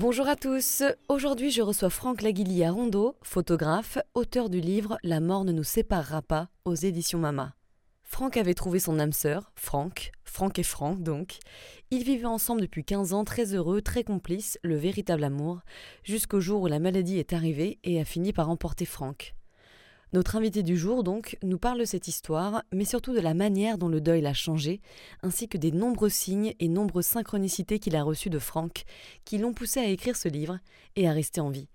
Bonjour à tous, aujourd'hui je reçois Franck Laguilly Rondo, photographe, auteur du livre La mort ne nous séparera pas aux éditions Mama. Franck avait trouvé son âme sœur, Franck, Franck et Franck donc. Ils vivaient ensemble depuis 15 ans, très heureux, très complices, le véritable amour, jusqu'au jour où la maladie est arrivée et a fini par emporter Franck. Notre invité du jour, donc, nous parle de cette histoire, mais surtout de la manière dont le deuil l'a changé, ainsi que des nombreux signes et nombreuses synchronicités qu'il a reçus de Franck, qui l'ont poussé à écrire ce livre et à rester en vie.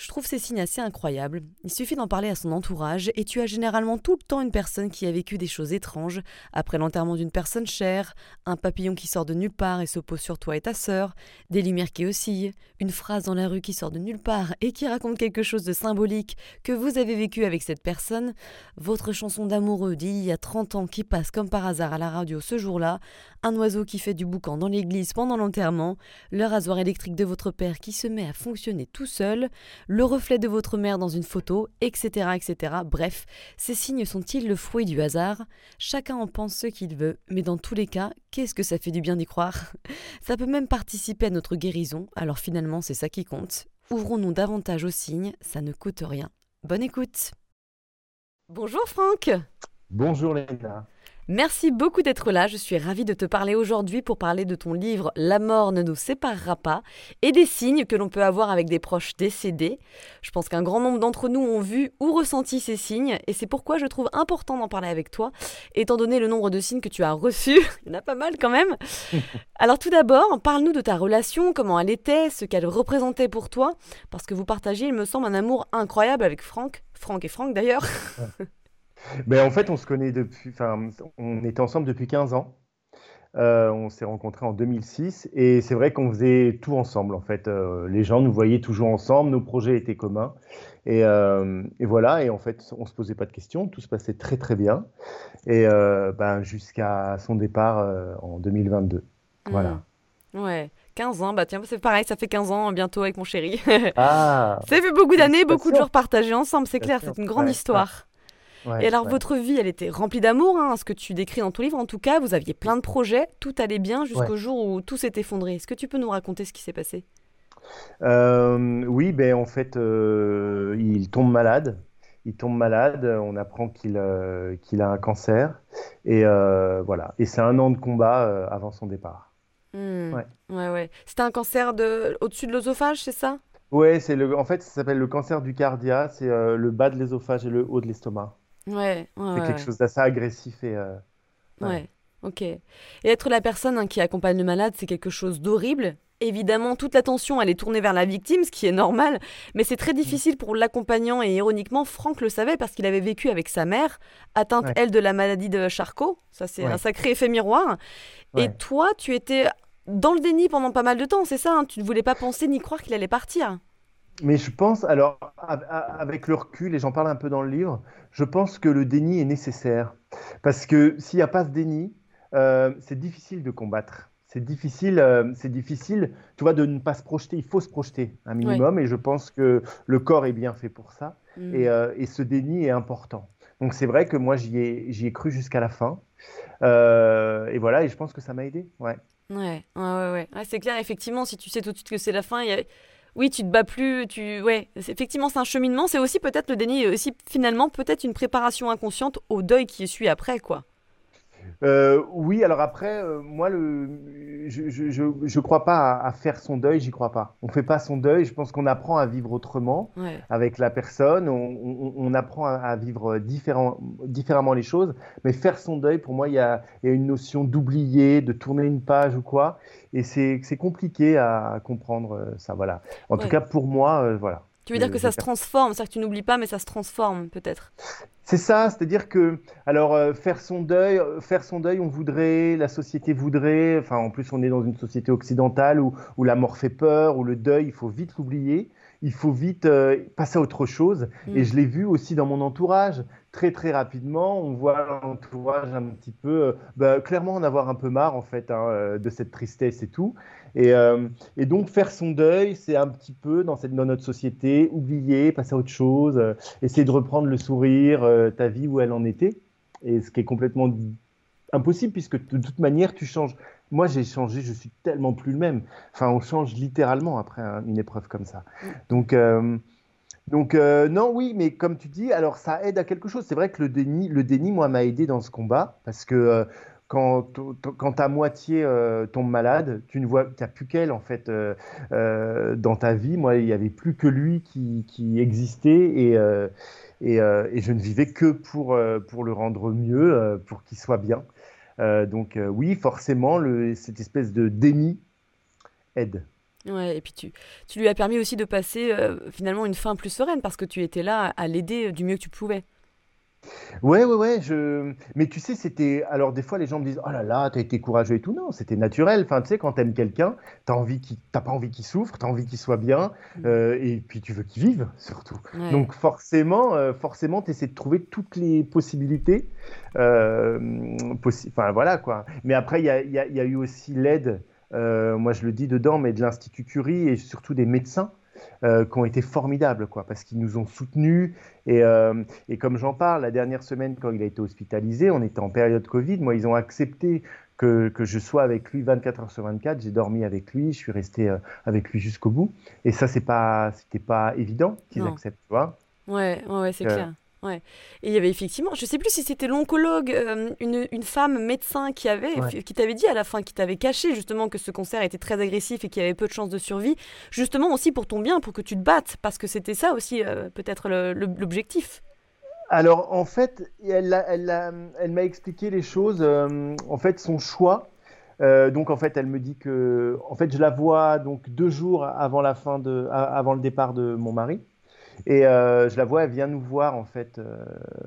Je trouve ces signes assez incroyables. Il suffit d'en parler à son entourage et tu as généralement tout le temps une personne qui a vécu des choses étranges, après l'enterrement d'une personne chère, un papillon qui sort de nulle part et se pose sur toi et ta sœur, des lumières qui oscillent, une phrase dans la rue qui sort de nulle part et qui raconte quelque chose de symbolique que vous avez vécu avec cette personne, votre chanson d'amoureux d'il y a 30 ans qui passe comme par hasard à la radio ce jour-là, un oiseau qui fait du boucan dans l'église pendant l'enterrement, le rasoir électrique de votre père qui se met à fonctionner tout seul, le reflet de votre mère dans une photo, etc. etc. Bref, ces signes sont-ils le fruit du hasard? Chacun en pense ce qu'il veut, mais dans tous les cas, qu'est-ce que ça fait du bien d'y croire? Ça peut même participer à notre guérison, alors finalement c'est ça qui compte. Ouvrons-nous davantage aux signes, ça ne coûte rien. Bonne écoute Bonjour Franck Bonjour Léna Merci beaucoup d'être là. Je suis ravie de te parler aujourd'hui pour parler de ton livre La mort ne nous séparera pas et des signes que l'on peut avoir avec des proches décédés. Je pense qu'un grand nombre d'entre nous ont vu ou ressenti ces signes et c'est pourquoi je trouve important d'en parler avec toi, étant donné le nombre de signes que tu as reçus. Il y en a pas mal quand même. Alors tout d'abord, parle-nous de ta relation, comment elle était, ce qu'elle représentait pour toi, parce que vous partagez, il me semble, un amour incroyable avec Franck. Franck et Franck d'ailleurs. Ben, en fait, on se connaît depuis. Enfin, on était ensemble depuis 15 ans. Euh, on s'est rencontrés en 2006 et c'est vrai qu'on faisait tout ensemble. En fait, euh, les gens nous voyaient toujours ensemble, nos projets étaient communs et, euh, et, voilà. Et en fait, on se posait pas de questions, tout se passait très très bien et ben, jusqu'à son départ en 2022. Voilà. Mmh. Ouais. 15 ans, bah tiens, c'est pareil, ça fait 15 ans bientôt avec mon chéri. Ah, ça fait beaucoup d'années, beaucoup de jours partagés ensemble, c'est clair, c'est une grande histoire et alors, votre vie, elle était remplie d'amour, hein, ce que tu décris dans ton livre. En tout cas, vous aviez plein de projets, tout allait bien jusqu'au jour où tout s'est effondré. Est-ce que tu peux nous raconter ce qui s'est passé? Euh, Oui, ben, en fait, euh, il tombe malade. Il tombe malade, on apprend qu'il euh, qu'il a un cancer. Et voilà. Et c'est un an de combat avant son départ. Hmm. Ouais. ouais, ouais. C'était un cancer de... au-dessus de l'œsophage, c'est ça? Ouais, c'est le, en fait, ça s'appelle le cancer du cardia, c'est le bas de l'ésophage et le haut de l'estomac. Ouais, c'est quelque chose d'assez agressif et. Euh, ouais. ok. Et être la personne hein, qui accompagne le malade, c'est quelque chose d'horrible. Évidemment, toute l'attention, elle est tournée vers la victime, ce qui est normal, mais c'est très mm. difficile pour l'accompagnant et ironiquement, Franck le savait parce qu'il avait vécu avec sa mère, atteinte, elle, de la maladie de Charcot. Ça, c'est un sacré effet miroir. Et toi, tu étais dans le déni pendant pas mal de temps, c'est ça hein? Tu ne voulais pas penser ni croire qu'il allait partir. Mais je pense, alors, avec le recul, et j'en parle un peu dans le livre, je pense que le déni est nécessaire. Parce que s'il n'y a pas ce déni, euh, c'est difficile de combattre. C'est difficile, euh, c'est difficile, tu vois, de ne pas se projeter. Il faut se projeter un minimum, et je pense que le corps est bien fait pour ça. Mm. Euh, et, ce déni est important. Donc c'est vrai que moi, j'y ai, ai, cru jusqu'à la fin. et voilà, et je pense que ça m'a aidé. Ouais. Ouais, ouais, ouais. ouais. c'est clair, effectivement, si tu sais tout de suite que c'est la fin, il y a oui, tu te bats plus, tu ouais, effectivement c'est un cheminement, c'est aussi peut-être le déni, aussi finalement peut-être une préparation inconsciente au deuil qui suit après quoi. Euh, oui, alors après, euh, moi, le, je ne crois pas à, faire son deuil, j'y crois pas. On fait pas son deuil, je pense qu'on apprend à vivre autrement avec la personne, on, apprend à, vivre différent, différemment les choses, mais faire son deuil, pour moi, il y a, y a, une notion d'oublier, de tourner une page ou quoi, et c'est compliqué à comprendre euh, ça, voilà. En tout cas, pour moi, voilà. Tu veux dire que ça se transforme, c'est-à-dire que tu n'oublies pas, mais ça se transforme peut-être. C'est ça, c'est-à-dire que, alors, euh, faire son deuil, euh, faire son deuil, on voudrait, la société voudrait, enfin, en plus, on est dans une société occidentale où, où la mort fait peur, où le deuil, il faut vite l'oublier. il faut vite passer à autre chose. Mm. Et je l'ai vu aussi dans mon entourage. Très très rapidement, on voit l'entourage un petit peu, bah, clairement en avoir un peu marre en fait hein, de cette tristesse et tout. Et, et, donc faire son deuil, c'est un petit peu dans, cette, dans notre société, oublier, passer à autre chose, essayer de reprendre le sourire, ta vie où elle en était. Et ce qui est complètement impossible puisque de toute manière, tu changes. Moi, j'ai changé, je suis tellement plus le même. Enfin, on change littéralement après une épreuve comme ça. Donc, euh, euh, non, oui, mais comme tu dis, alors ça aide à quelque chose. C'est vrai que le déni, le déni, moi, m'a aidé dans ce combat parce que euh, quand, ta moitié tombe malade, tu ne vois, tu plus qu'elle en fait dans ta vie. Moi, il n'y avait plus que lui qui, existait et, je ne vivais que pour, pour le rendre mieux, pour qu'il soit bien. Euh, donc euh, oui, forcément, cette espèce de déni aide. Ouais, et puis tu, tu lui as permis aussi de passer euh, finalement une fin plus sereine parce que tu étais là à l'aider du mieux que tu pouvais. Ouais, ouais, ouais. Je... Mais tu sais, c'était. Alors, des fois, les gens me disent Oh là là, t'as été courageux et tout. Non, c'était naturel. Enfin, tu sais, quand t'aimes quelqu'un, t'as envie qu'il... t'as pas envie qu'il souffre, t'as envie qu'il soit bien, mm. euh, et puis tu veux qu'il vive, surtout. Donc, forcément, euh, forcément, t'essaies de trouver toutes les possibilités. Euh, enfin, voilà, quoi. Mais après, il y a, y a, eu aussi l'aide, moi je le dis dedans, mais de l'Institut Curie et surtout des médecins. Euh, qui ont été formidables, quoi, parce qu'ils nous ont soutenus. Et, euh, et comme j'en parle, la dernière semaine, quand il a été hospitalisé, on était en période Covid. Moi, ils ont accepté que, que, je sois avec lui 24 heures sur 24. J'ai dormi avec lui, je suis resté euh, avec lui jusqu'au bout. Et ça, c'est pas, c'était pas évident qu'ils acceptent, tu vois. Ouais, ouais, c'est clair. Ouais. Et il y avait effectivement, je sais plus si c'était l'oncologue, euh, une, une, femme médecin qui avait, qui t'avait dit à la fin, qui t'avait caché justement que ce concert était très agressif et qu'il y avait peu de chances de survie, justement aussi pour ton bien, pour que tu te battes, parce que c'était ça aussi euh, peut-être l'objectif. Alors en fait, elle, elle, elle m'a expliqué les choses, euh, en fait son choix. donc en fait, elle me dit que, en fait, je la vois donc deux jours avant la fin de, avant le départ de mon mari. Et euh, je la vois, elle vient nous voir en fait euh,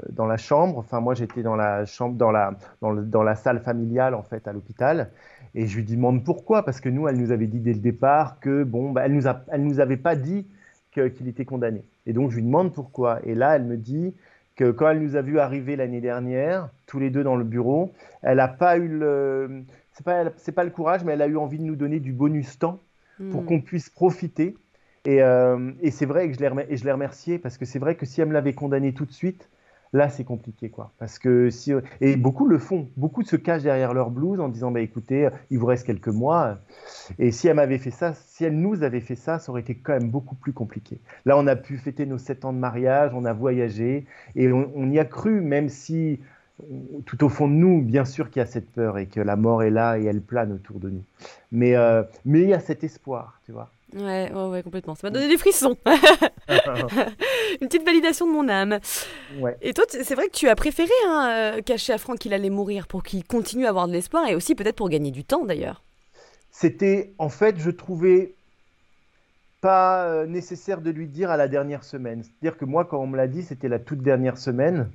dans la chambre. Enfin, moi j'étais dans la chambre, dans la, dans, la salle familiale en fait à l'hôpital. Et je lui demande pourquoi, parce que nous, elle nous avait dit dès le départ que bon, bah, elle nous a, elle nous avait pas dit qu'il était condamné. Et donc je lui demande pourquoi. Et là, elle me dit que quand elle nous a vu arriver l'année dernière, tous les deux dans le bureau, elle n'a pas eu le, c'est pas, c'est pas le courage, mais elle a eu envie de nous donner du bonus temps pour hmm. qu'on puisse profiter euh, et, c'est vrai que je l'ai, remercié parce que c'est vrai que si elle me l'avait condamné tout de suite, là c'est compliqué quoi. Parce que si et beaucoup le font, beaucoup se cachent derrière leur blouse en disant bah écoutez, il vous reste quelques mois. Et si elle m'avait fait ça, si elle nous avait fait ça, ça aurait été quand même beaucoup plus compliqué. Là on a pu fêter nos sept ans de mariage, on a voyagé et on, y a cru même si tout au fond de nous, bien sûr qu'il y a cette peur et que la mort est là et elle plane autour de nous. Mais, euh, mais il y a cet espoir, tu vois. Ouais, ouais, ouais, complètement. Ça m'a donné des frissons. Une petite validation de mon âme. Ouais. Et toi, c'est vrai que tu as préféré hein, euh, cacher à Franck qu'il allait mourir pour qu'il continue à avoir de l'espoir et aussi peut-être pour gagner du temps d'ailleurs. C'était, en fait, je trouvais pas euh, nécessaire de lui dire à la dernière semaine. C'est-à-dire que moi, quand on me l'a dit, c'était la toute dernière semaine.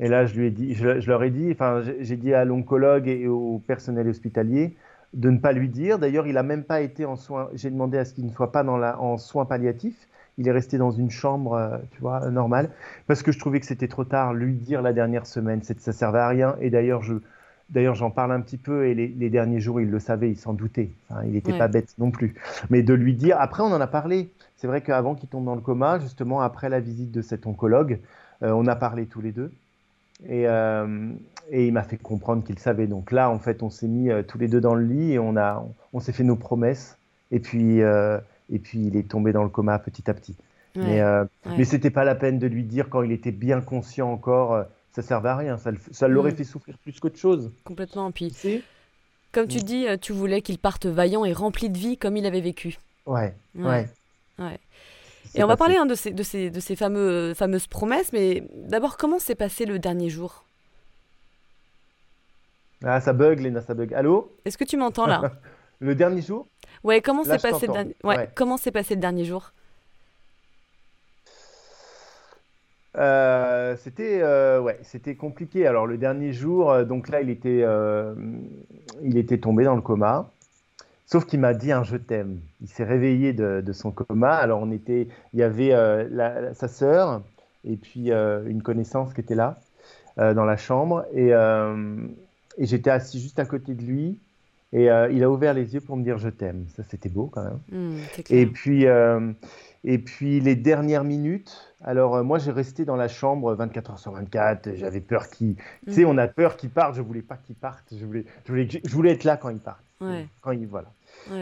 Et là, je lui ai dit, je, je leur ai dit, enfin, j'ai dit à l'oncologue et au personnel hospitalier, de ne pas lui dire. D'ailleurs, il n'a même pas été en soins. J'ai demandé à ce qu'il ne soit pas dans la, en soins palliatifs. Il est resté dans une chambre, euh, tu vois, normale, parce que je trouvais que c'était trop tard. Lui dire la dernière semaine, ça servait à rien. Et d'ailleurs, je, d'ailleurs, j'en parle un petit peu. Et les, derniers jours, il le savait, il s'en doutait. il n'était pas bête non plus. Mais de lui dire. Après, on en a parlé. C'est vrai qu'avant qu'il tombe dans le coma, justement après la visite de cet oncologue, euh, on a parlé tous les deux. Et, euh, et il m'a fait comprendre qu'il savait. Donc là, en fait, on s'est mis euh, tous les deux dans le lit et on, a, on, s'est fait nos promesses. Et puis, euh, et puis, il est tombé dans le coma petit à petit. mais, euh, mais c'était pas la peine de lui dire quand il était bien conscient encore. ça servait à rien. Ça, ça l'aurait mm. fait souffrir plus qu'autre chose. Complètement. Puis, comme tu mm. dis, tu voulais qu'il parte vaillant et rempli de vie comme il avait vécu. Ouais. Ouais. ouais. Et on va parler hein, de, ces, de, ces, de ces fameux, fameuses promesses, mais d'abord, comment s'est passé le dernier jour? Ah, ça bug, Léna, ça bug. Allô? Est-ce que tu m'entends là? Le dernier jour? Ouais, comment s'est passé, le dernier... ouais, Comment s'est passé le dernier jour? Euh, c'était euh, ouais, c'était compliqué. Alors le dernier jour, euh, donc là, il était, il était tombé dans le coma. Sauf qu'il m'a dit un je t'aime. Il s'est réveillé de, son coma. Alors on était, il y avait euh, sa sœur et puis euh, une connaissance qui était là euh, dans la chambre et, et j'étais assis juste à côté de lui et il a ouvert les yeux pour me dire je t'aime. Ça c'était beau quand même. Mmh, et puis et puis les dernières minutes, alors euh, moi j'ai resté dans la chambre 24 heures sur 24, j'avais peur qu'il... Tu sais, mm. on a peur qu'il parte, je voulais pas qu'il parte, je voulais, je, voulais, je voulais être là quand il part. Quand il, voilà.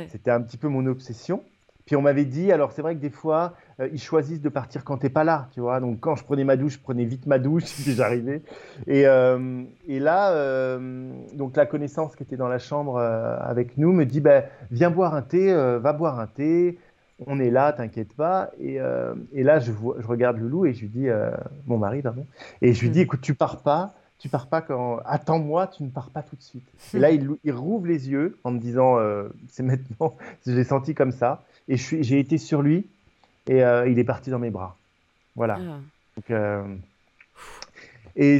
C'était un petit peu mon obsession. Puis on m'avait dit, alors c'est vrai que des fois, euh, ils choisissent de partir quand t'es pas là, tu vois. Donc quand je prenais ma douche, je prenais vite ma douche si j'arrivais. Et, euh, et là, donc la connaissance qui était dans la chambre avec nous me dit, ben viens boire un thé, va boire un thé on est là, t'inquiète pas. Et, euh, là, je, je, regarde Loulou et je lui dis, euh, mon mari, pardon, et je lui dis, mm. écoute, tu pars pas, tu pars pas quand. Attends-moi, tu ne pars pas tout de suite. Et là, il, rouvre les yeux en me disant, euh, c'est maintenant. Je l'ai senti comme ça. Et j'ai été sur lui et il est parti dans mes bras. Voilà. Ah. et,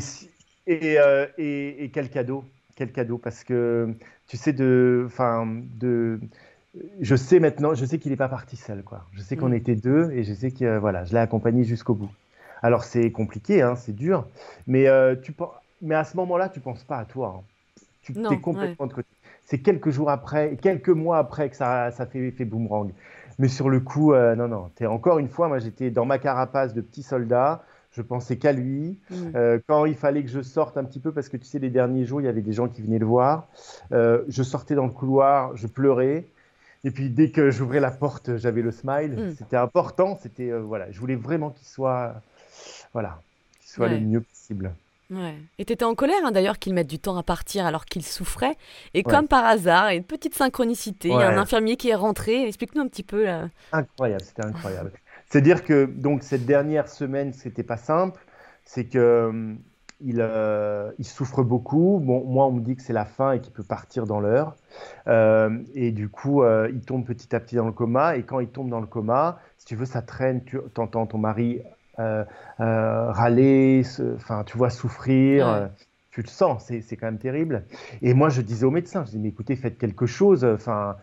et, et, quel cadeau, quel cadeau, parce que tu sais, de. Enfin, de je sais maintenant, je sais qu'il n'est pas parti seul, quoi. Je sais qu'on mm. était deux et je sais que voilà, je l'ai accompagné jusqu'au bout. Alors c'est compliqué, hein, c'est dur, mais euh, tu mais à ce moment-là, tu penses pas à toi. Hein. Tu es complètement de côté. C'est quelques jours après, quelques mois après que ça, ça fait effet boomerang. Mais sur le coup, euh, non, non. Es, encore une fois, moi j'étais dans ma carapace de petit soldat. Je pensais qu'à lui. Mm. Euh, quand il fallait que je sorte un petit peu, parce que tu sais, les derniers jours, il y avait des gens qui venaient le voir. je sortais dans le couloir, je pleurais. Et puis dès que j'ouvrais la porte, j'avais le smile. Hmm. C'était important. C'était euh, voilà, je voulais vraiment qu'il soit voilà, qu'il soit le mieux possible. Ouais. Et tu étais en colère hein, d'ailleurs qu'il mette du temps à partir alors qu'il souffrait. Et comme par hasard, une petite synchronicité, il y a un infirmier qui est rentré. Explique-nous un petit peu. Incroyable, c'était incroyable. C'est-à-dire que donc cette dernière semaine, c'était pas simple. C'est que hum, il, euh, il, souffre beaucoup. Bon, moi, on me dit que c'est la fin et qu'il peut partir dans l'heure. Euh, et du coup, euh, il tombe petit à petit dans le coma. Et quand il tombe dans le coma, si tu veux, ça traîne. Tu entends ton mari râler, enfin, tu vois, souffrir. Tu le sens, c'est quand même terrible. Et moi, je disais au médecin, je disais, mais écoutez, faites quelque chose, enfin,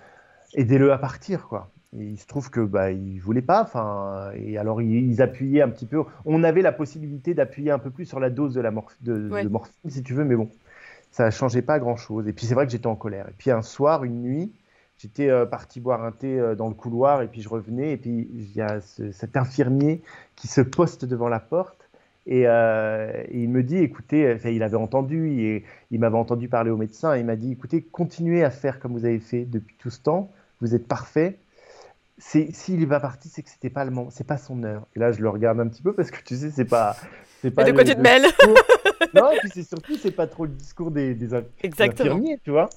aidez-le à partir, quoi il se trouve que bah, il voulait pas. Enfin, et alors ils, appuyaient un petit peu. On avait la possibilité d'appuyer un peu plus sur la dose de la de, morphine, si tu veux, mais bon, ça changeait pas grand chose. Et puis c'est vrai que j'étais en colère. Et puis un soir, une nuit, j'étais euh, parti boire un thé euh, dans le couloir, et puis je revenais, et puis il y a cet infirmier qui se poste devant la porte. Et, euh, il me dit, écoutez, il avait entendu, et il m'avait entendu parler au médecin, et il m'a dit, écoutez, continuez à faire comme vous avez fait depuis tout ce temps, vous êtes parfait, s'il est pas parti, c'est que c'était pas le c'est pas son heure. Et là, je le regarde un petit peu parce que tu sais, c'est pas, pas. de quoi tu te mêles Non, et puis c'est surtout, c'est pas trop le discours des, des, infirmiers, tu vois.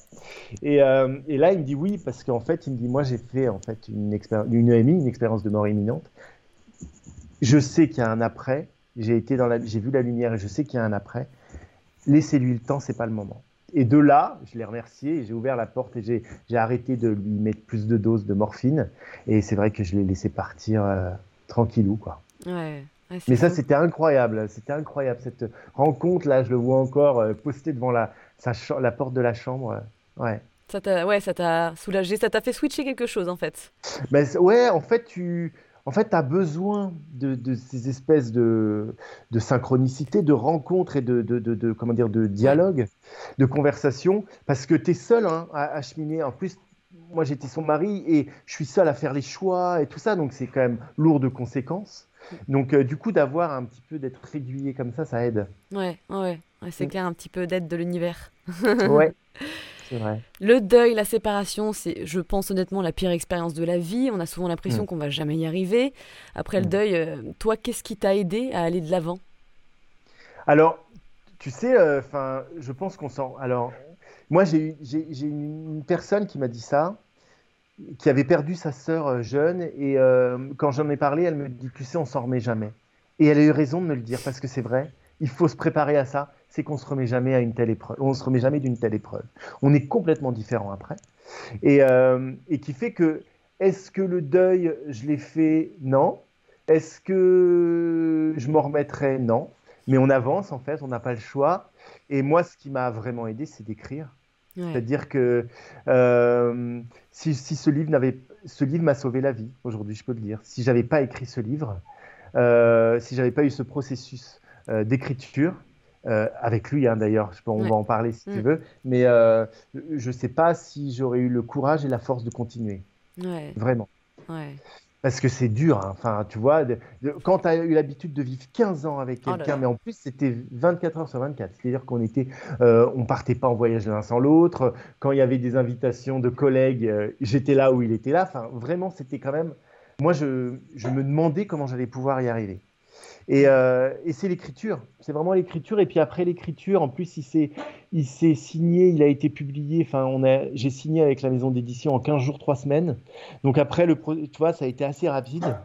Et, euh, et, là, il me dit oui parce qu'en fait, il me dit, moi, j'ai fait en fait une expérience, une EMI, une expérience de mort imminente. Je sais qu'il y a un après. J'ai été dans la, j'ai vu la lumière et je sais qu'il y a un après. Laissez-lui le temps, c'est pas le moment. Et de là, je l'ai remercié, j'ai ouvert la porte et j'ai arrêté de lui mettre plus de doses de morphine. Et c'est vrai que je l'ai laissé partir euh, tranquillou, quoi. Mais ça, c'était incroyable. C'était incroyable. Cette rencontre, là, je le vois encore euh, posté devant la, la porte de la chambre. ouais. Ça t'a ouais, soulagé, ça t'a fait switcher quelque chose, en fait. Ben, ouais, en fait, tu en fait, as besoin de, ces espèces de, synchronicité, de rencontres et de, comment dire, de dialogue, de conversation, parce que tu es seul hein, à, cheminer. En plus, moi, j'étais son mari et je suis seul à faire les choix et tout ça, donc c'est quand même lourd de conséquences. Donc, euh, du coup, d'avoir un petit peu d'être régulier comme ça, ça aide. Ouais, ouais, ouais c'est mm. clair, un petit peu d'aide de l'univers. ouais. Le deuil, la séparation, c'est, je pense honnêtement, la pire expérience de la vie. On a souvent l'impression mm. qu'on va jamais y arriver. Après le mm. deuil, euh, toi, qu'est-ce qui t'a aidé à aller de l'avant? Alors, tu sais, euh, enfin, je pense qu'on sent. Alors, moi, j'ai, une personne qui m'a dit ça, qui avait perdu sa sœur euh, jeune, et quand j'en ai parlé, elle me dit, tu sais, on s'en remet jamais. Et elle a eu raison de me le dire parce que c'est vrai. Il faut se préparer à ça c'est qu'on se remet jamais à une telle épreuve. On se remet jamais d'une telle épreuve. On est complètement différent après. Et, euh, et qui fait que, est-ce que le deuil, je l'ai fait? Non. Est-ce que je m'en remettrai? Non. Mais on avance en fait, on n'a pas le choix. Et moi, ce qui m'a vraiment aidé, c'est d'écrire. C'est-à-dire que euh, si, ce livre n'avait, ce livre m'a sauvé la vie aujourd'hui, je peux le dire. Si j'avais pas écrit ce livre, euh, si j'avais pas eu ce processus euh, d'écriture, euh, avec lui hein, d'ailleurs, on va en parler si tu mm. veux, mais je ne sais pas si j'aurais eu le courage et la force de continuer. Vraiment. Parce que c'est dur, hein. enfin, tu vois, quand tu as eu l'habitude de vivre 15 ans avec oh quelqu'un, mais en plus c'était 24 heures sur 24, c'est-à-dire qu'on était, euh, on partait pas en voyage l'un sans l'autre, quand il y avait des invitations de collègues, euh, j'étais là où il était là, enfin, vraiment, c'était quand même, moi, je, je me demandais comment j'allais pouvoir y arriver. Euh, et, c'est l'écriture, c'est vraiment l'écriture. Et puis après l'écriture, en plus, il s'est, il s'est signé, il a été publié. Enfin, on a, j'ai signé avec la maison d'édition en 15 jours, 3 semaines. Donc après, le, tu vois, ça a été assez rapide.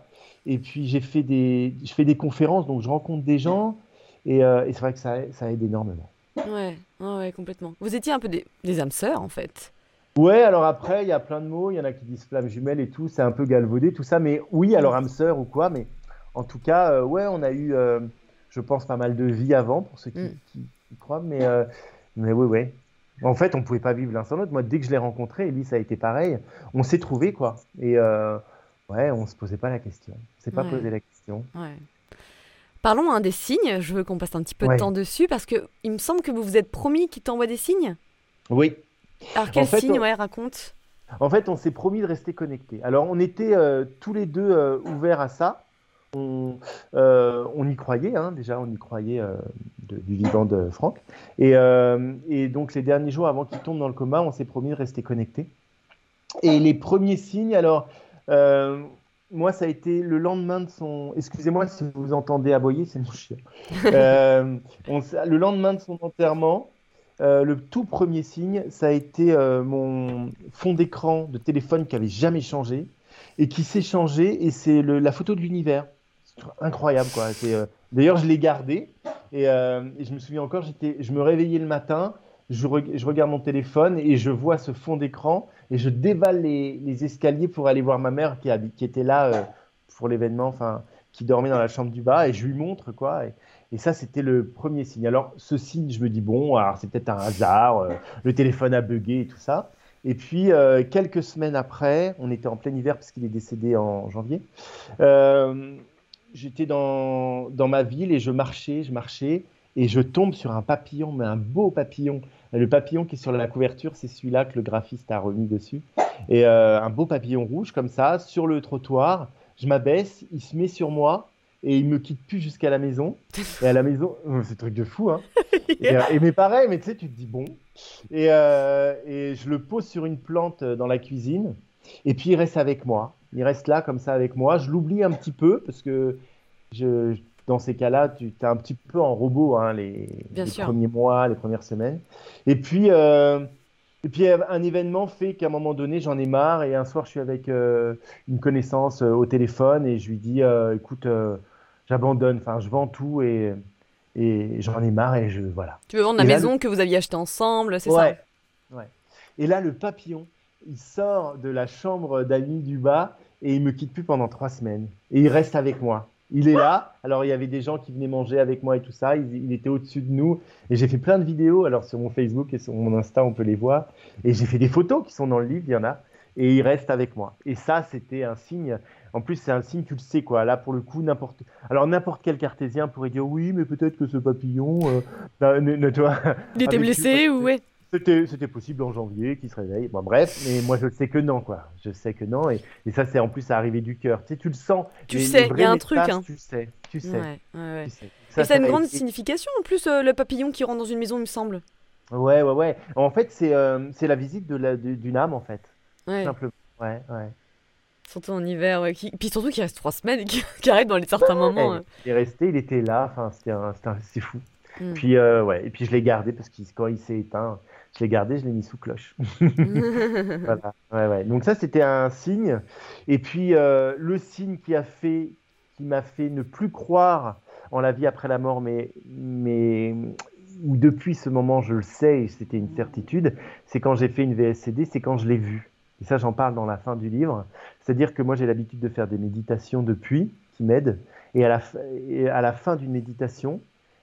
Et puis j'ai fait des, je fais des conférences, donc je rencontre des gens. Et, euh, c'est vrai que ça, ça aide énormément. Ouais, ouais, complètement. Vous étiez un peu des, des âmes sœurs, en fait. Ouais, alors après, il y a plein de mots. Il y en a qui disent flamme jumelle et tout. C'est un peu galvaudé, tout ça. Mais oui, alors âme sœur ou quoi. Mais en tout cas, euh, ouais, on a eu, euh, je pense, pas mal de vie avant pour ceux qui, mm. croient, mais, euh, mais oui, oui. En fait, on pouvait pas vivre l'un sans l'autre. Moi, dès que je l'ai rencontré, et lui, ça a été pareil. On s'est trouvé quoi. Et ouais, on se posait pas la question. On s'est pas posé la question. Parlons des signes. Je veux qu'on passe un petit peu de temps dessus parce que il me semble que vous vous êtes promis qu'il t'envoie des signes? Oui. Alors quels signes, ouais, raconte. En fait, on s'est promis de rester connectés. Alors, on était tous les deux ouverts à ça on, euh, on, y croyait, hein, déjà, on y croyait euh, du vivant de Franck. Euh, et, donc, les derniers jours avant qu'il tombe dans le coma, on s'est promis de rester connecté. Et les premiers signes, alors, moi, ça a été le lendemain de son. Excusez-moi si vous entendez aboyer, c'est mon chien. le lendemain de son enterrement, le tout premier signe, ça a été mon fond d'écran de téléphone qui avait jamais changé et qui s'est changé, et c'est la photo de l'univers incroyable quoi. Euh, d'ailleurs, je l'ai gardé euh, et, je me souviens encore, j'étais, je me réveillais le matin, je, je, regarde mon téléphone et je vois ce fond d'écran et je dévale les, escaliers pour aller voir ma mère qui, qui était là euh, pour l'événement, enfin qui dormait dans la chambre du bas et je lui montre quoi. Et, ça, c'était le premier signe. Alors, ce signe, je me dis bon, alors c'est peut-être un hasard, le téléphone a bugué et tout ça. Et puis, quelques semaines après, on était en plein hiver parce qu'il est décédé en janvier j'étais dans, dans ma ville et je marchais, je marchais et je tombe sur un papillon, mais un beau papillon. Le papillon qui est sur la couverture, c'est celui-là que le graphiste a remis dessus. Et euh, un beau papillon rouge comme ça, sur le trottoir. Je m'abaisse, il se met sur moi et il me quitte plus jusqu'à la maison. Et à la maison, oh, c'est truc de fou, hein. Et, euh, et, mais pareil, mais tu sais, tu te dis bon. Et, euh, et je le pose sur une plante dans la cuisine. Et puis il reste avec moi. Il reste là comme ça avec moi. Je l'oublie un petit peu parce que je, dans ces cas-là, tu es un petit peu en robot hein, les, premiers mois, les premières semaines. Et puis, euh, et puis un événement fait qu'à un moment donné, j'en ai marre. Et un soir, je suis avec euh, une connaissance euh, au téléphone et je lui dis écoute, j'abandonne, enfin, je vends tout et, et j'en ai marre et je. Voilà. Tu veux vendre la maison que vous aviez achetée ensemble, c'est ça? Ouais. Et là, le papillon, il sort de la chambre d'amis du bas et il me quitte plus pendant trois semaines. Et il reste avec moi. Il est là. Alors, il y avait des gens qui venaient manger avec moi et tout ça. Il, était au-dessus de nous. Et j'ai fait plein de vidéos. Alors, sur mon Facebook et sur mon Insta, on peut les voir. Et j'ai fait des photos qui sont dans le livre, il y en a. Et il reste avec moi. Et ça, c'était un signe. En plus, c'est un signe, tu le sais, quoi. Là, pour le coup, n'importe. Alors, n'importe quel cartésien pourrait dire oui, mais peut-être que ce papillon. Euh, ne, il était blessé ou ouais. C'était possible en janvier qu'il se réveille. Bon, bref, mais moi je sais que non, quoi. Je sais que non. Et, et ça, c'est en plus à arriver du cœur. Tu sais, tu le sens. Tu sais, il y a un truc. Hein. Tu sais, tu sais. Ouais, et ça, a une grande signification en plus, euh, le papillon qui rentre dans une maison, il me semble. Ouais, ouais, ouais. En fait, c'est euh, c'est la visite d'une âme, en fait. Ouais. Simplement. Ouais, ouais. Surtout en hiver, ouais. Puis surtout qu'il reste trois semaines et qu'il arrête dans les certains moments. Il est resté, il était là. Enfin, c'était fou. Mm. Puis, euh, ouais. Et puis je l'ai gardé parce que quand il s'est éteint, je l'ai gardé, je l'ai mis sous cloche. Donc ça, c'était un signe. Et puis euh, le signe qui a fait, m'a fait ne plus croire en la vie après la mort, mais, mais où depuis ce moment, je le sais et c'était une certitude, c'est quand j'ai fait une VSCD, c'est quand je l'ai vu. Et ça, j'en parle dans la fin du livre. C'est-à-dire que moi, j'ai l'habitude de faire des méditations depuis, qui m'aident. Et à la, et à la fin d'une méditation,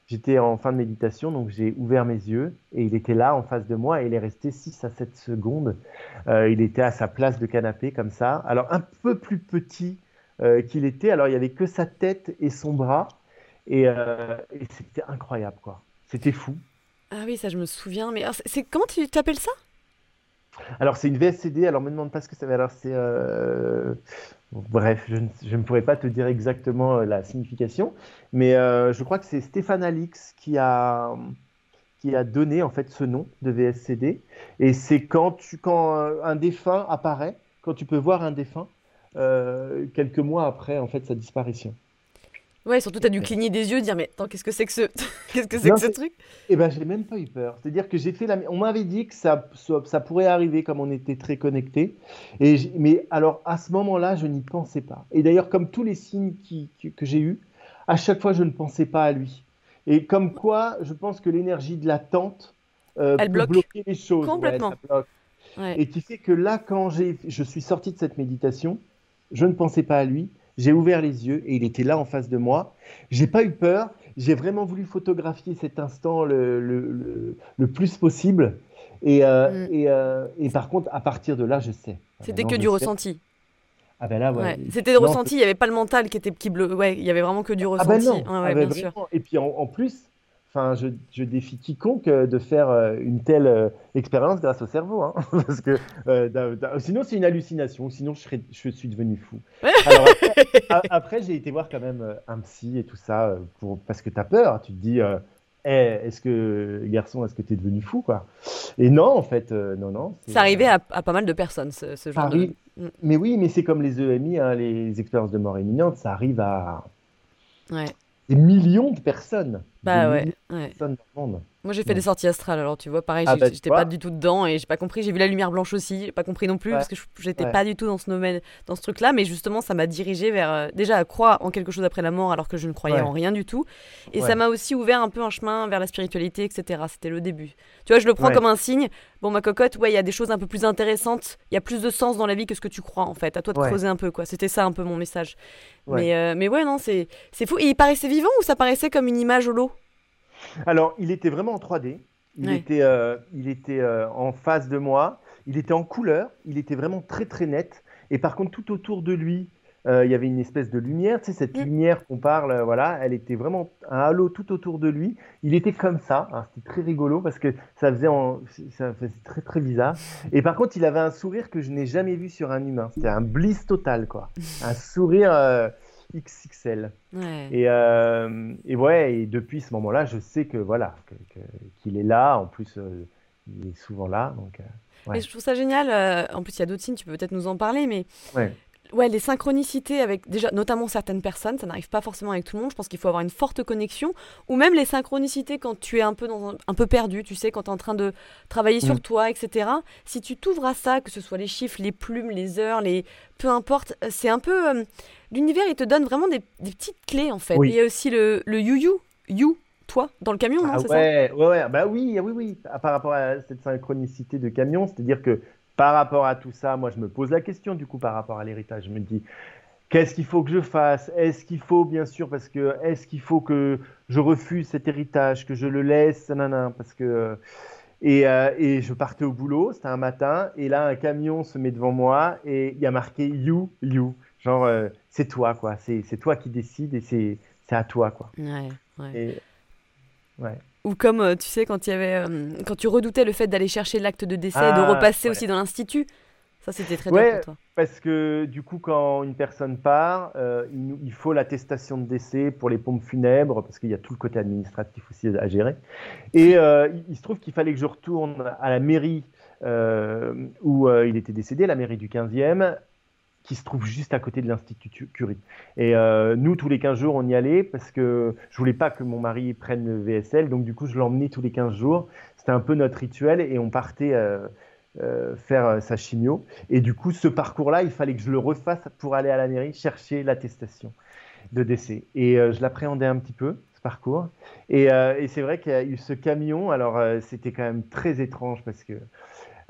J'étais en fin de méditation, donc j'ai ouvert mes yeux et il était là en face de moi et il est resté 6 à 7 secondes. Euh, il était à sa place de canapé comme ça. Alors un peu plus petit euh, qu'il était, alors il n'y avait que sa tête et son bras et, euh, et c'était incroyable quoi. C'était fou. Ah oui, ça je me souviens. Mais c'est comment tu t'appelles ça? Alors, c'est une VSCD. Alors, me demande pas ce que ça veut dire. Alors, c'est. Euh, bref, je ne, pourrais pas te dire exactement euh, la signification. Mais euh, je crois que c'est Stéphane Alix qui a, donné en fait ce nom de VSCD. Et c'est quand, tu, quand un défunt apparaît, quand tu peux voir un défunt, quelques mois après en fait sa disparition. Ouais, surtout, tu as dû cligner des yeux, dire Mais attends, qu'est-ce que c'est que ce, qu'est-ce que c'est que ce truc? Eh ben, j'ai même pas eu peur. C'est-à-dire que j'ai fait la. On m'avait dit que ça, ça pourrait arriver comme on était très connectés. Et mais alors, à ce moment-là, je n'y pensais pas. Et d'ailleurs, comme tous les signes qui, que j'ai eus, à chaque fois, je ne pensais pas à lui. Et comme quoi, je pense que l'énergie de l'attente euh, Elle peut bloque. bloquer les choses. Complètement. Ouais, Et tu sais que là, quand je suis sorti de cette méditation, je ne pensais pas à lui. J'ai ouvert les yeux et il était là en face de moi. J'ai pas eu peur. J'ai vraiment voulu photographier cet instant le, le, le, plus possible. Et, euh, mm. et, euh, et, par contre, à partir de là, je sais. C'était que du ressenti. Ah ben là, ouais. ouais. C'était ressenti, il n'y avait pas le mental qui était qui bleu. Ouais, il y avait vraiment que du ressenti. Ah ben non. Ah ben bien sûr. Et puis en, en, plus, Enfin, je, défie quiconque euh, de faire euh, une telle euh, expérience grâce au cerveau, hein, parce que sinon c'est une hallucination, sinon je, serais, je suis devenu fou. Alors après, j'ai été voir quand même un psy et tout ça, pour, parce que tu as peur, tu te dis, eh, est-ce que garçon, est-ce que tu es devenu fou quoi? Et non, en fait, non, non. Ça arrivait à, pas mal de personnes, ce, genre de... Mm. Mais oui, mais c'est comme les EMI, hein, les expériences de mort imminente, ça arrive à... Ouais des millions de personnes. Bah ouais, ouais. Moi j'ai fait des sorties astrales, alors tu vois, pareil, ah bah, j'étais pas du tout dedans et j'ai pas compris. J'ai vu la lumière blanche aussi, j'ai pas compris non plus parce que j'étais pas du tout dans ce domaine, dans ce truc-là, mais justement ça m'a dirigé vers euh, déjà à croire en quelque chose après la mort alors que je ne croyais en rien du tout. Et ça m'a aussi ouvert un peu un chemin vers la spiritualité, etc. C'était le début. Tu vois, je le prends comme un signe. Bon, ma cocotte, ouais, il y a des choses un peu plus intéressantes, il y a plus de sens dans la vie que ce que tu crois en fait. À toi de creuser un peu, quoi. C'était ça un peu mon message. Mais, euh, mais ouais, non, c'est fou. Et il paraissait vivant ou ça paraissait comme une image au lot alors, il était vraiment en 3D. Il était, euh, il était euh, en face de moi. Il était en couleur. Il était vraiment très très net. Et par contre, tout autour de lui, euh, il y avait une espèce de lumière. Tu sais, cette mm. lumière qu'on parle, voilà, elle était vraiment un halo tout autour de lui. Il était comme ça. C'était très rigolo parce que ça faisait, ça faisait très très bizarre. Et par contre, il avait un sourire que je n'ai jamais vu sur un humain. C'était un bliss total, quoi. Un sourire XXL. Et, euh, et, ouais, et depuis ce moment-là, je sais que voilà, qu'il est là. En plus, euh, il est souvent là. Donc, euh, je trouve ça génial. en plus, il y a d'autres signes, tu peux peut-être nous en parler, mais Ouais, les synchronicités avec déjà notamment certaines personnes, ça n'arrive pas forcément avec tout le monde. Je pense qu'il faut avoir une forte connexion, ou même les synchronicités quand tu es un peu dans un, peu perdu, tu sais, quand tu es en train de travailler sur mm. toi, etc. Si tu t'ouvres à ça, que ce soit les chiffres, les plumes, les heures, les peu importe, c'est un peu l'univers. Il te donne vraiment des, petites clés en fait. il y a aussi le le you you you toi dans le camion, non ah ouais, ça ouais, ouais, bah oui, oui, oui. Par rapport à cette synchronicité de camion, c'est-à-dire que par rapport à tout ça, moi, je me pose la question, du coup, par rapport à l'héritage. Je me dis, qu'est-ce qu'il faut que je fasse? Est-ce qu'il faut, bien sûr, parce que est-ce qu'il faut que je refuse cet héritage, que je le laisse? Nanana, parce que et, euh, et, je partais au boulot, c'était un matin, et là, un camion se met devant moi et il y a marqué You, You. Genre, euh, c'est toi, quoi. C'est toi qui décides et c'est à toi, quoi. Ouais, ouais. Et, ouais. Ou comme, euh, tu sais, quand, il y avait, euh, quand tu redoutais le fait d'aller chercher l'acte de décès et de ah, repasser aussi dans l'institut. Ça, c'était très dur pour toi. Parce que du coup, quand une personne part, euh, il, faut l'attestation de décès pour les pompes funèbres, parce qu'il y a tout le côté administratif aussi à gérer. Et il, se trouve qu'il fallait que je retourne à la mairie où il était décédé, la mairie du 15e, qui se trouve juste à côté de l'Institut Curie. Et euh, nous, tous les 15 jours, on y allait parce que je voulais pas que mon mari prenne le VSL. Donc, du coup, je l'emmenais tous les 15 jours. C'était un peu notre rituel et on partait euh, euh, faire sa chimio. Et du coup, ce parcours-là, il fallait que je le refasse pour aller à la mairie chercher l'attestation de décès. Et je l'appréhendais un petit peu, ce parcours. Et, et c'est vrai qu'il y a eu ce camion. Alors, c'était quand même très étrange parce que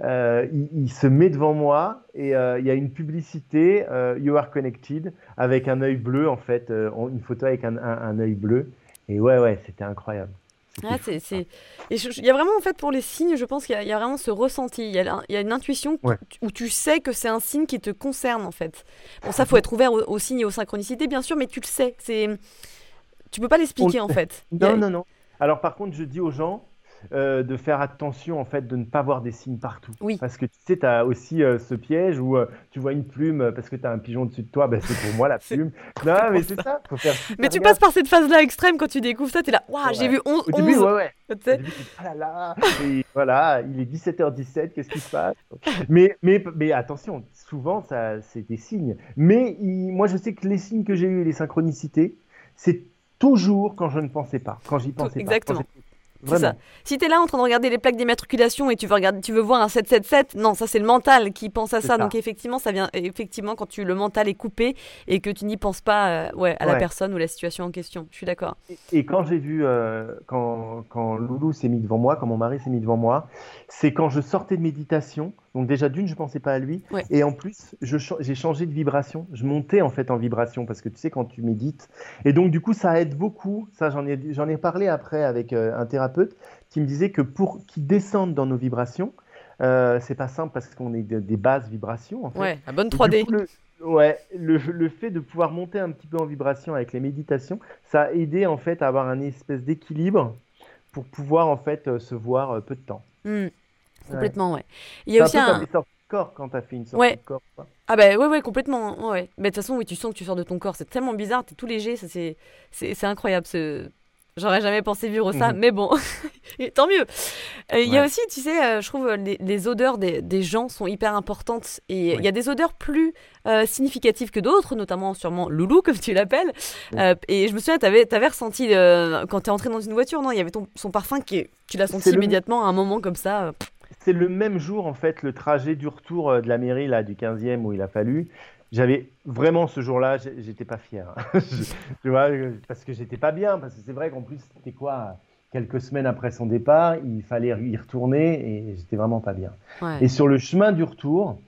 euh, il, se met devant moi et euh, il y a une publicité euh, You are connected avec un œil bleu en fait, une photo avec un, un, œil bleu Et ouais, ouais, c'était incroyable. Ah, c'est, Il y a vraiment, en fait, pour les signes, je pense qu'il y, a vraiment ce ressenti. Il y a, il y a une intuition où tu sais que c'est un signe qui te concerne, en fait. Bon, ça, faut être ouvert aux, signes et aux synchronicités, bien sûr, mais tu le sais. C'est... Tu peux pas l'expliquer, en fait. Non, non, non. Alors, par contre, je dis aux gens, euh, de faire attention en fait de ne pas voir des signes partout. Oui. Parce que tu sais, tu as aussi euh, ce piège où euh, tu vois une plume parce que tu as un pigeon dessus de toi, ben, c'est pour moi la plume. non, mais c'est ça. Faut faire mais tu passes par cette phase-là extrême quand tu découvres ça, tu es là, waouh, j'ai vu 11. Au début, ouais, ouais. Au début, ah là là, et voilà, il est 17h17, qu'est-ce qui se passe? Mais, mais, mais attention, souvent, ça, c'est des signes. Mais moi, je sais que les signes que j'ai eus, les synchronicités, c'est toujours quand je ne pensais pas, quand j'y pensais Exactement. pas. Exactement. C'est ça. Si tu es là en train de regarder les plaques d'immatriculation et tu veux, regarder, tu veux voir un 777, non, ça c'est le mental qui pense à ça. Donc effectivement, ça vient effectivement quand tu, le mental est coupé et que tu n'y penses pas euh, ouais, à la personne ou la situation en question. Je suis d'accord. Et, quand j'ai vu, euh, quand, quand Loulou s'est mis devant moi, quand mon mari s'est mis devant moi, c'est quand je sortais de méditation. Donc déjà d'une, je pensais pas à lui. Et en plus, j'ai changé de vibration. Je montais en fait en vibration parce que tu sais quand tu médites. Et donc du coup, ça aide beaucoup. Ça, j'en ai, ai parlé après avec euh, un thérapeute qui me disait que pour qu'ils descendent dans nos vibrations, euh, c'est pas simple parce qu'on est des basses vibrations. En fait. Ouais, la bonne 3D. le, ouais, le, le, fait de pouvoir monter un petit peu en vibration avec les méditations, ça a aidé en fait à avoir un espèce d'équilibre pour pouvoir en fait euh, se voir peu de temps. Hmm. Complètement, ouais. Il y a aussi un. Peu corps quand tu as fait une sortie de corps. Ah bah ouais, ouais, complètement. Ouais. Mais de toute façon, oui, tu sens que tu sors de ton corps. C'est tellement bizarre, tu es tout léger, c'est incroyable. Ce... J'aurais jamais pensé vivre ça, mhm. mais bon, tant mieux. Euh, il y a aussi, tu sais, euh, je trouve les, les odeurs des, des, gens sont hyper importantes et il y a des odeurs plus euh, significatives que d'autres, notamment sûrement Loulou, comme tu l'appelles. et je me souviens, tu avais, avais, ressenti quand tu es entré dans une voiture, non Il y avait ton, son parfum qui tu l'as senti immédiatement à un moment comme ça. C'est le même jour, en fait, le trajet du retour de la mairie, là, du 15e, où il a fallu j'avais vraiment ce jour-là, j'étais pas fier. tu vois, parce que j'étais pas bien, parce que c'est vrai qu'en plus, c'était quoi Quelques semaines après son départ, il fallait y retourner et j'étais vraiment pas bien. Et sur le chemin du retour,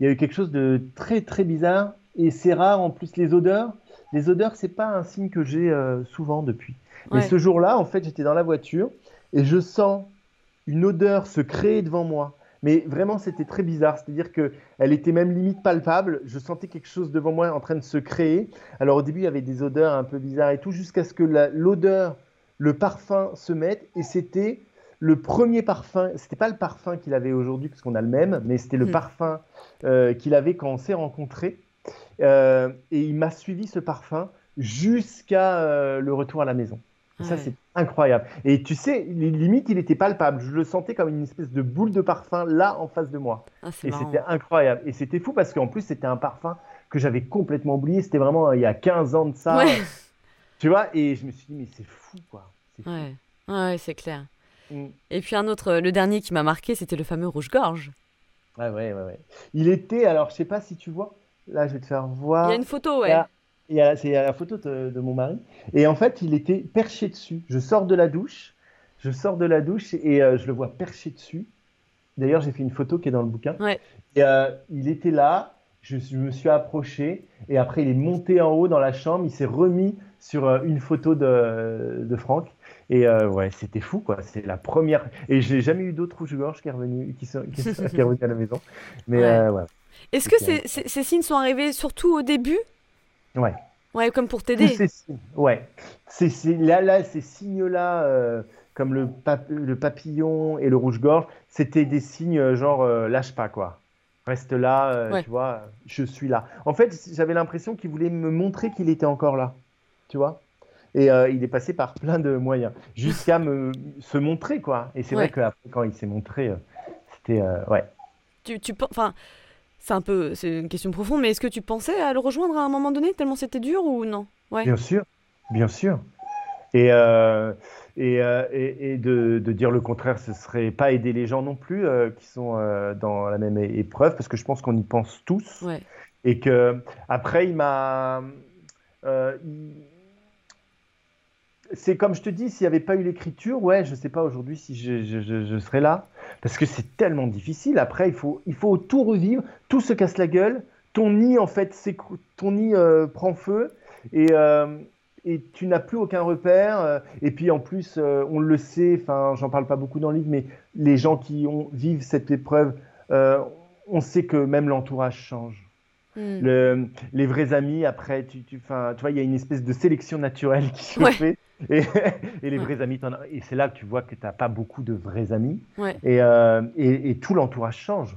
il y a eu quelque chose de très très bizarre et c'est rare en plus les odeurs. Les odeurs, c'est pas un signe que j'ai euh, souvent depuis. Mais ce jour-là, en fait, j'étais dans la voiture et je sens une odeur se créer devant moi. Mais vraiment, c'était très bizarre. C'est-à-dire qu'elle était même limite palpable. Je sentais quelque chose devant moi en train de se créer. Alors au début, il y avait des odeurs un peu bizarres et tout, jusqu'à ce que l'odeur, le parfum se mette. Et c'était le premier parfum. C'était pas le parfum qu'il avait aujourd'hui, parce qu'on a le même, mais c'était le hmm. parfum euh, qu'il avait quand on s'est rencontrés. Euh, et il m'a suivi ce parfum jusqu'à euh, le retour à la maison. Ça, c'est incroyable. Et tu sais, limite, il était palpable. Je le sentais comme une espèce de boule de parfum là en face de moi. Ah, et c'était incroyable. Et c'était fou parce qu'en plus, c'était un parfum que j'avais complètement oublié. C'était vraiment il y a 15 ans de ça. Tu vois Et je me suis dit, mais c'est fou, quoi. Fou. Ouais, ouais c'est clair. Mm. Et puis un autre, le dernier qui m'a marqué, c'était le fameux rouge-gorge. Ouais, ouais, ouais, ouais. Il était, alors je sais pas si tu vois, là je vais te faire voir. Il y a une photo, ouais. C'est la photo de, mon mari. Et en fait, il était perché dessus. Je sors de la douche. Je sors de la douche et euh, je le vois perché dessus. D'ailleurs, j'ai fait une photo qui est dans le bouquin. Et euh, il était là. Je, me suis approché. Et après, il est monté en haut dans la chambre. Il s'est remis sur euh, une photo de, de Franck. Et ouais, c'était fou, quoi. C'est la première. Et j'ai jamais eu d'autres rouge-gorge qui sont, qui, est revenu à la maison. Mais ouais. Est-ce que ces, ces signes sont arrivés surtout au début? Ouais. Ouais, comme pour t'aider. Ouais. C'est, là, là, ces signes-là, euh, comme le, le, papillon et le rouge-gorge, c'était des signes euh, genre euh, lâche pas, quoi. Reste là, tu vois, je suis là. En fait, j'avais l'impression qu'il voulait me montrer qu'il était encore là, tu vois. Et il est passé par plein de moyens jusqu'à me se montrer, quoi. Et c'est vrai que quand il s'est montré, c'était. ouais. Tu, tu, enfin, c'est un peu, c'est une question profonde, mais est-ce que tu pensais à le rejoindre à un moment donné, tellement c'était dur ou non? Ouais. Bien sûr, bien sûr. Et, euh, et, euh, et, et de, de, dire le contraire, ce serait pas aider les gens non plus euh, qui sont dans la même épreuve, parce que je pense qu'on y pense tous. Ouais. Et que après, il m'a, c'est comme je te dis, s'il n'y avait pas eu l'écriture, ouais, je ne sais pas aujourd'hui si je, serais là. Parce que c'est tellement difficile. Après, il faut, il faut tout revivre, tout se casse la gueule. Ton nid, en fait, ton nid euh, prend feu. Et, euh, et tu n'as plus aucun repère. euh, Et puis en plus, euh, on le sait, enfin, j'en parle pas beaucoup dans le livre, mais les gens qui ont, vivent cette épreuve, on sait que même l'entourage change. Hmm. Le- les vrais amis, après, tu, tu, tu vois, il y a une espèce de sélection naturelle qui se Ouais. fait. Et, et les Ouais. vrais amis, et c'est là que tu vois que tu n'as pas beaucoup de vrais amis. Ouais. Et, euh, et, et tout l'entourage change.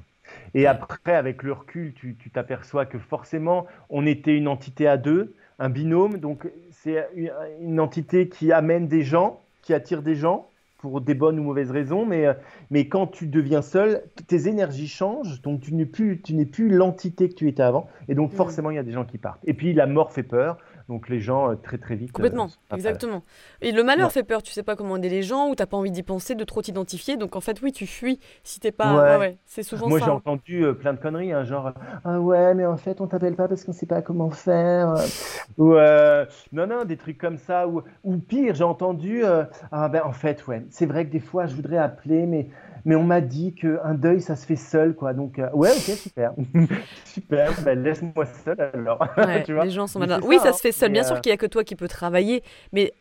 Et après, avec le recul, tu tu t'aperçois que forcément, on était une entité à deux, un binôme. Donc, c'est une, une entité qui amène des gens, qui attire des gens pour des bonnes ou mauvaises raisons. Mais, euh, mais quand tu deviens seul, tes énergies changent. Donc, tu n'es plus, tu n'es plus l'entité que tu étais avant. Et donc, Mm. forcément, il y a des gens qui partent. Et puis, la mort fait peur. Donc, les gens, euh, très, très vite. euh, Complètement, pas exactement. Et le malheur Ouais. fait peur, tu sais pas comment aider les gens ou t'as pas envie d'y penser, de trop t'identifier. Donc en fait, oui, tu fuis si t'es pas. Ouais. C'est souvent Moi, ça. j'ai hein. entendu euh, plein de conneries, hein, genre ah ouais, mais en fait, on t'appelle pas parce qu'on sait pas comment faire, euh, ou euh, non, non, des trucs comme ça, ou, ou pire, j'ai entendu euh, ah ben en fait, ouais, c'est vrai que des fois, je voudrais appeler, mais mais on m'a dit qu'un deuil, ça se fait seul, quoi. Donc euh, ouais, ok, super, super, ben, laisse-moi seul alors. Ouais, tu vois? les gens sont malades. Oui, ça, ça hein. se fait seul. Bien euh, sûr qu'il y a que toi qui peux travailler, mais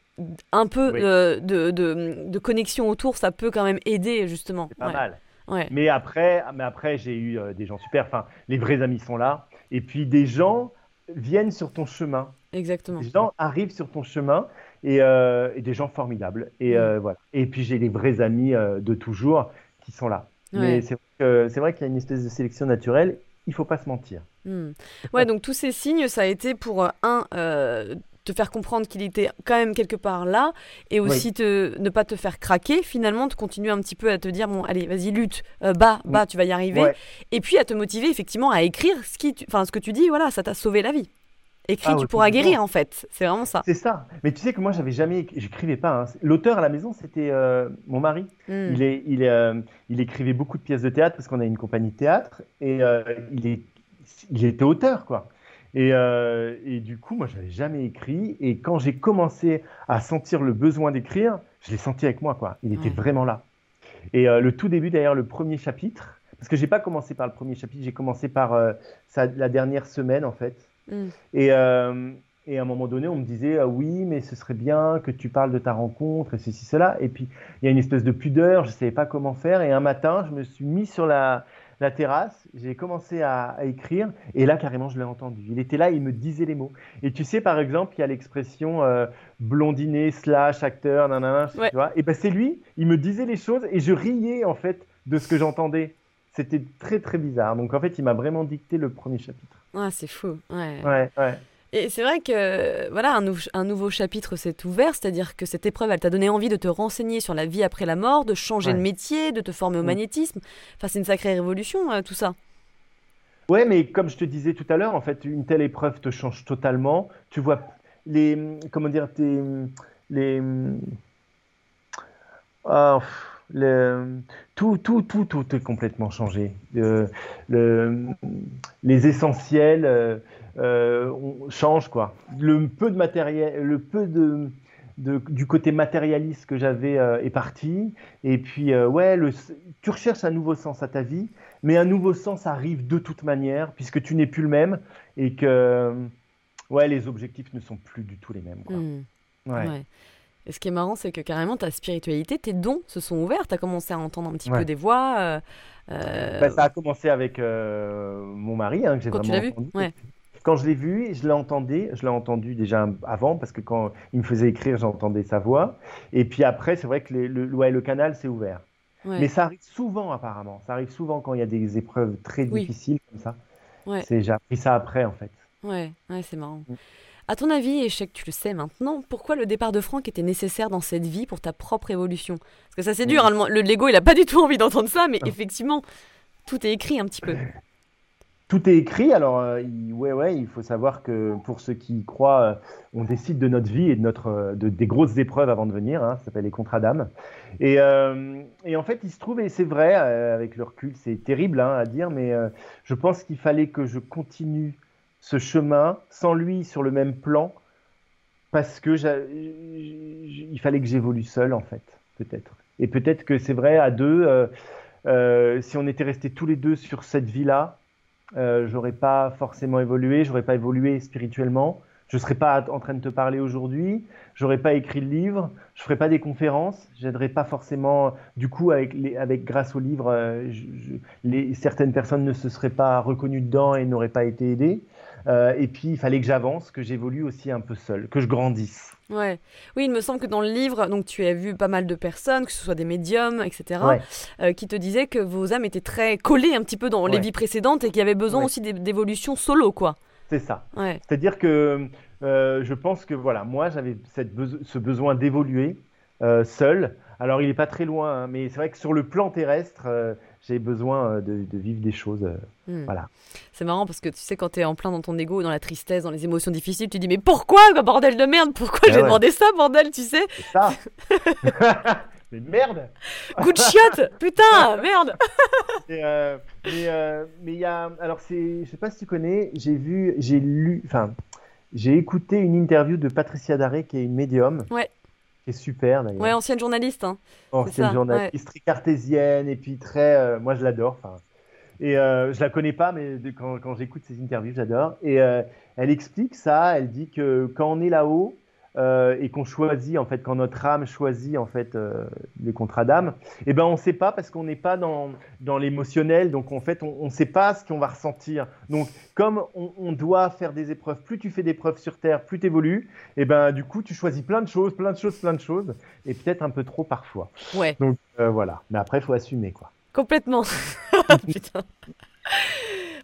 un peu Oui. euh, de, de, de connexion autour, ça peut quand même aider justement. C'est pas Ouais. mal. Ouais. Mais après, mais après j'ai eu euh, des gens super. Enfin, les vrais amis sont là. Et puis des gens viennent sur ton chemin. Exactement. Des gens arrivent sur ton chemin et, euh, et des gens formidables. Et Mm. euh, voilà. Et puis j'ai les vrais amis euh, de toujours qui sont là. Ouais. Mais c'est vrai qu'il y a une espèce de sélection naturelle. Il faut pas se mentir. Hmm. Ouais, donc tous ces signes, ça a été pour euh, un euh, te faire comprendre qu'il était quand même quelque part là, et aussi te, ne pas te faire craquer. Finalement, de continuer un petit peu à te dire bon, allez, vas-y, lutte, euh, bas, bas, tu vas y arriver, Ouais. et puis à te motiver effectivement à écrire ce qui, tu- ce que tu dis. Voilà, ça t'a sauvé la vie. Écris, Ah tu ouais, pourras guérir en fait. C'est vraiment ça. C'est ça. Mais tu sais que moi, j'avais jamais, éc- j'écrivais pas. hein. L'auteur à la maison, c'était euh, mon mari. Hmm. Il, est, il, est, euh, il écrivait beaucoup de pièces de théâtre parce qu'on a une compagnie de théâtre et euh, il, est, il était auteur, quoi. Et, euh, et du coup, moi, j'avais jamais écrit. Et quand j'ai commencé à sentir le besoin d'écrire, je l'ai senti avec moi, quoi. Il était vraiment là. Et euh, le tout début, d'ailleurs, le premier chapitre, parce que j'ai pas commencé par le premier chapitre, j'ai commencé par euh, ça- la dernière semaine, en fait. Hmm. Et, et à un moment donné, on me disait oui, mais ce serait bien que tu parles de ta rencontre et ceci, cela. Et puis, il y a une espèce de pudeur, je ne savais pas comment faire. Et un matin, je me suis mis sur la, la terrasse, j'ai commencé à, à écrire. Et là, carrément, je l'ai entendu. Il était là, il me disait les mots. Et tu sais, par exemple, il y a l'expression euh, blondinet slash acteur, nanana, Ouais. tu vois. Et ben, c'est lui, il me disait les choses et je riais, en fait, de ce que j'entendais. C'était très, très bizarre. Donc, en fait, il m'a vraiment dicté le premier chapitre. Ah, c'est fou. Ouais. Ouais, ouais. Et c'est vrai que voilà, un, nou- un nouveau chapitre s'est ouvert, c'est-à-dire que cette épreuve, elle t'a donné envie de te renseigner sur la vie après la mort, de changer Ouais. de métier, de te former au Mm. magnétisme. Enfin, c'est une sacrée révolution, euh, tout ça. Ouais, mais comme je te disais tout à l'heure, en fait, une telle épreuve te change totalement. Tu vois les, comment dire, tes, les, ah, le- tout, tout, tout, tout est complètement changé. Le- les essentiels euh, euh, on- changent quoi. Le peu de matériel, le peu de, de- du côté matérialiste que j'avais euh, est parti. Et puis, euh, ouais, le, tu recherches un nouveau sens à ta vie, mais un nouveau sens arrive de toute manière, puisque tu n'es plus le même et que, ouais, les objectifs ne sont plus du tout les mêmes. quoi. Mm. Ouais. Ouais. Et ce qui est marrant, c'est que carrément ta spiritualité, tes dons se sont ouverts. Tu as commencé à entendre un petit peu des voix. euh, Bah, ça a commencé avec euh, mon mari, hein, que j'ai vraiment entendu. Ouais. Quand je l'ai vu, je l'ai entendu, je l'ai entendu déjà avant, parce que quand il me faisait écrire, j'entendais sa voix. Et puis après, c'est vrai que les- le, ouais, le canal s'est ouvert. ouais. Mais ça arrive souvent, apparemment. Ça arrive souvent quand il y a des épreuves très Oui. difficiles comme ça. Ouais. C'est, j'ai appris ça après, en fait. Ouais, ouais, c'est marrant. Mm. À ton avis, et je sais que tu le sais maintenant, pourquoi le départ de Franck était nécessaire dans cette vie pour ta propre évolution? Parce que ça, c'est dur. Mm. hein, le le Lego, il a pas du tout envie d'entendre ça, mais Ah. effectivement, tout est écrit un petit peu. Tout est écrit, alors euh, ouais, ouais, il faut savoir que pour ceux qui y croient, euh, on décide de notre vie et de notre, euh, de, des grosses épreuves avant de venir, hein, ça s'appelle les contrats d'âme. Et, euh, et en fait, il se trouve, et c'est vrai, avec le recul, c'est terrible hein, à dire, mais je pense qu'il fallait que je continue ce chemin sans lui sur le même plan, parce que il fallait que j'évolue seul, en fait, peut-être. Et peut-être que c'est vrai, à deux, si on était restés tous les deux sur cette vie-là, euh, j'aurais pas forcément évolué, j'aurais pas évolué spirituellement, je serais pas en train de te parler aujourd'hui, j'aurais pas écrit le livre, je ferais pas des conférences, j'aiderais pas forcément. Du coup, avec, les, avec grâce au livre, euh, les, certaines personnes ne se seraient pas reconnues dedans et n'auraient pas été aidées. Euh, et puis, il fallait que j'avance, que j'évolue aussi un peu seul, que je grandisse. Ouais. Oui, il me semble que dans le livre, donc tu as vu pas mal de personnes, que ce soit des médiums, etc., euh, qui te disaient que vos âmes étaient très collées un petit peu dans les vies précédentes et qu'il y avait besoin aussi d'évolution solo, quoi. C'est ça. C'est-à-dire que euh, je pense que voilà, moi j'avais ce besoin d'évoluer euh, seul. Alors il n'est pas très loin, hein, mais c'est vrai que sur le plan terrestre, j'ai besoin euh, de, vivre des choses. Euh, hmm. Voilà. C'est marrant parce que tu sais, quand tu es en plein dans ton ego, dans la tristesse, dans les émotions difficiles, tu dis Mais pourquoi, bordel de merde Pourquoi eh j'ai demandé ça, bordel, tu sais C'est ça Mais merde Coup de chiotte Putain, merde euh, Mais il y a. Alors, je sais pas si tu connais, j'ai vu, j'ai lu, enfin, j'ai écouté une interview de Patricia Daré, qui est une médium. Ouais qui est super d'ailleurs. Ouais, ancienne journaliste. Hein. Ancienne journaliste, très cartésienne et puis très. Euh, moi, je l'adore. Et euh, je la connais pas, mais quand, quand j'écoute ses interviews, j'adore. Et euh, elle explique ça. Elle dit que quand on est là-haut, euh, et qu'on choisit en fait quand notre âme choisit en fait euh, les contrats d'âme, eh ben on ne sait pas parce qu'on n'est pas dans, dans l'émotionnel, donc en fait on ne sait pas ce qu'on va ressentir. Donc comme on, doit faire des épreuves, plus tu fais des épreuves sur terre, plus tu évolues, et eh ben du coup tu choisis plein de choses, plein de choses, plein de choses, et peut-être un peu trop parfois. Ouais. Donc euh, voilà, mais après il faut assumer quoi. Complètement. Putain.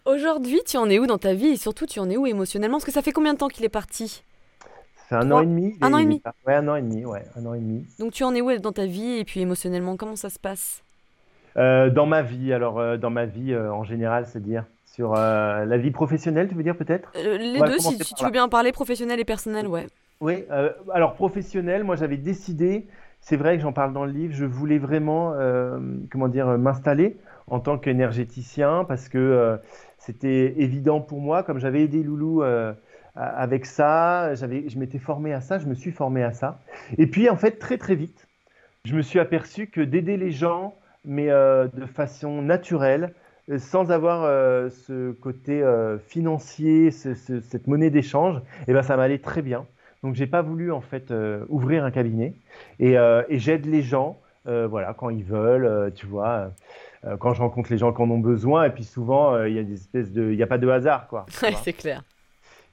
Aujourd'hui, tu en es où dans ta vie? Et surtout tu en es où émotionnellement? Parce que ça fait combien de temps qu'il est parti? C'est un an et demi. Un an et demi Ouais, un an et demi, ouais, un an et demi. Donc tu en es où dans ta vie et puis émotionnellement, comment ça se passe? Euh, Dans ma vie, alors euh, dans ma vie euh, en général, c'est-à-dire sur la vie professionnelle, tu veux dire peut-être? Les deux, si, tu veux bien en parler, professionnel et personnel, ouais. Oui, alors professionnel, moi j'avais décidé, c'est vrai que j'en parle dans le livre, je voulais vraiment, comment dire, m'installer en tant qu'énergéticien parce que c'était évident pour moi, comme j'avais aidé Loulou avec ça, je m'étais formé à ça, je me suis formé à ça. Et puis en fait, très très vite, je me suis aperçu que d'aider les gens, mais euh, de façon naturelle, euh, sans avoir euh, ce côté financier, cette monnaie d'échange, eh ben, ça m'allait très bien. Donc j'ai pas voulu en fait ouvrir un cabinet et, et j'aide les gens, voilà, quand ils veulent, tu vois quand je rencontre les gens qui en ont besoin, et puis souvent, il y a des espèces de, il n'y a pas de hasard, quoi. c'est clair.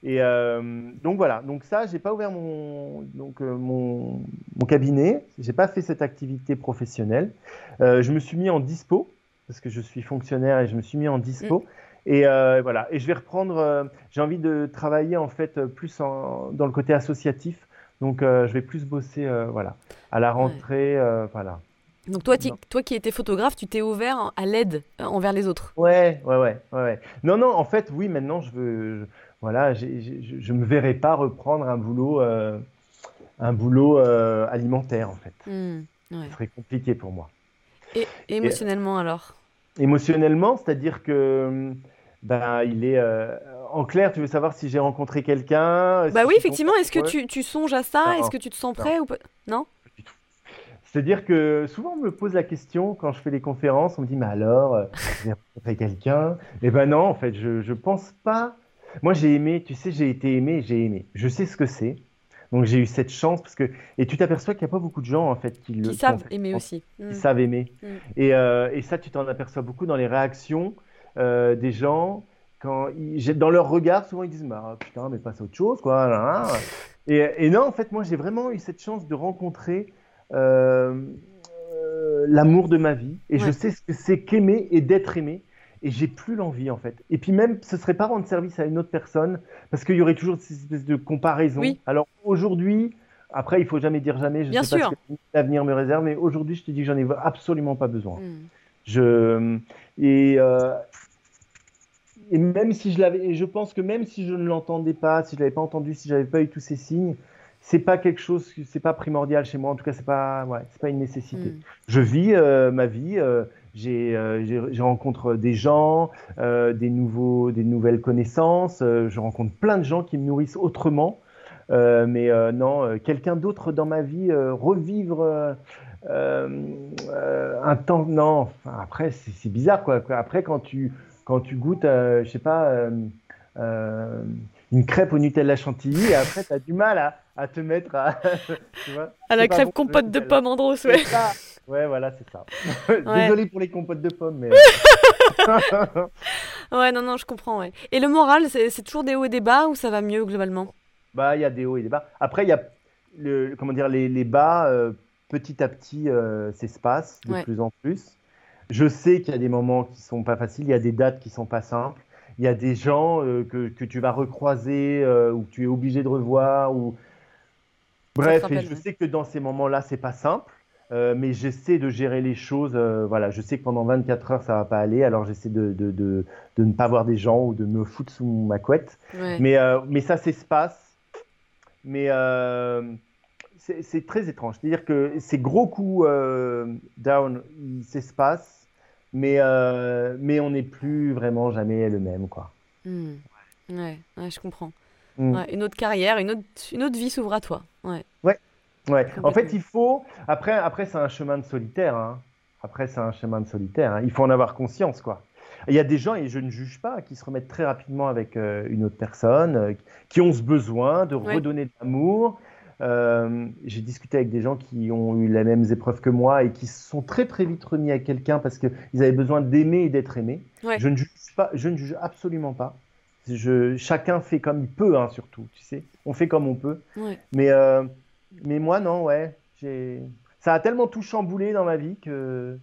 Et euh, donc voilà, donc ça, j'ai pas ouvert mon, donc, euh, mon, mon, cabinet, j'ai pas fait cette activité professionnelle. Euh, je me suis mis en dispo, parce que je suis fonctionnaire et je me suis mis en dispo. Mm. Et voilà, et je vais reprendre, j'ai envie de travailler en fait plus en, dans le côté associatif. Donc je vais plus bosser voilà, à la rentrée. voilà. Donc toi, toi qui étais photographe, tu t'es ouvert à l'aide envers les autres? Ouais, ouais, ouais, ouais, Non, non, en fait, oui, maintenant, je veux, voilà, je ne me verrais pas reprendre un boulot, euh, un boulot euh, alimentaire, en fait. Hmm, Ce serait compliqué pour moi. Et émotionnellement, alors? Émotionnellement, c'est-à-dire que bah, il est. Euh, en clair, tu veux savoir si j'ai rencontré quelqu'un Bah oui, effectivement. Est-ce que tu, tu, songes à ça? Est-ce que tu te sens prêt ou pas? Non? C'est-à-dire que souvent on me pose la question quand je fais les conférences, on me dit mais alors, j'ai rencontré quelqu'un? Eh ben non, en fait, je ne pense pas moi, j'ai aimé, tu sais, j'ai été aimé, j'ai aimé. Je sais ce que c'est. Donc j'ai eu cette chance parce que et tu t'aperçois qu'il n'y a pas beaucoup de gens en fait qui, le savent aimer aussi, qui mm. savent aimer. Mm. Et, euh, et, ça tu t'en aperçois beaucoup dans les réactions euh, des gens quand ils, dans leur regard souvent ils disent bah putain mais passe à autre chose quoi. Et, et, non en fait moi j'ai vraiment eu cette chance de rencontrer euh, l'amour de ma vie et je sais ce que c'est qu'aimer et d'être aimé et j'ai plus l'envie en fait. Et puis même, ce serait pas rendre service à une autre personne parce qu'il y aurait toujours cette espèce de comparaison. Alors aujourd'hui, après, il faut jamais dire jamais. Je Bien sais sûr. pas ce que l'avenir me réserve, mais aujourd'hui, je te dis que j'en ai absolument pas besoin. Hmm. Je et euh, et même si je l'avais, je pense que même si je ne l'entendais pas, si je l'avais pas entendu, si j'avais pas eu tous ces signes, c'est pas quelque chose, c'est pas primordial chez moi. En tout cas, c'est pas, ouais, c'est pas une nécessité. Hmm. Je vis euh, ma vie. Euh, euh, j'ai, je rencontre des gens, euh, des, nouveaux, des nouvelles connaissances, euh, je rencontre plein de gens qui me nourrissent autrement. mais non, quelqu'un d'autre dans ma vie, revivre un temps, non. après, c'est, bizarre quoi. Après, quand tu, quand tu goûtes, je sais pas, une une crêpe au Nutella chantilly et après, tu as du mal à, à te mettre à. tu vois à la crêpe compote de pommes en ouais. Ouais, voilà, c'est ça. Désolé pour les compotes de pommes, mais. ouais, non, non, je comprends, ouais. Et le moral, c'est toujours des hauts et des bas ou ça va mieux globalement? Bah, il y a des hauts et des bas. Après, il y a le, comment dire, les, les bas, euh, petit à petit, euh, s'espacent de plus en plus. Je sais qu'il y a des moments qui sont pas faciles, il y a des dates qui sont pas simples. Il y a des gens euh, que, que, tu vas recroiser ou que tu es obligé de revoir. Ou... Bref, et je sais que dans ces moments-là, c'est pas simple. Euh, mais j'essaie de gérer les choses. Euh, voilà, je sais que pendant 24 heures, ça va pas aller, alors j'essaie de, de, de, de, ne pas voir des gens ou de me foutre sous ma couette. Mais, euh, mais ça s'espace. Mais c'est très étrange. C'est-à-dire que ces gros coups down, ils s'espacent, mais, mais on n'est plus vraiment jamais le même. Quoi. Hmm. Ouais, je comprends. Hmm. une autre carrière, une autre, une autre vie s'ouvre à toi. Ouais. En fait, il faut. Après, après c'est un chemin de solitaire. Hein. Après, c'est un chemin de solitaire. Hein. Il faut en avoir conscience, quoi. Il y a des gens, et je ne juge pas, qui se remettent très rapidement avec euh, une autre personne, euh, qui ont ce besoin de redonner de l'amour. Euh, j'ai discuté avec des gens qui ont eu les mêmes épreuves que moi et qui se sont très très vite remis à quelqu'un parce qu'ils avaient besoin d'aimer et d'être aimés. Je ne juge pas, je ne juge absolument pas. Je, chacun fait comme il peut, hein, surtout. Tu sais, on fait comme on peut. Mais mais moi, non, ouais. Ça a tellement tout chamboulé dans ma vie que,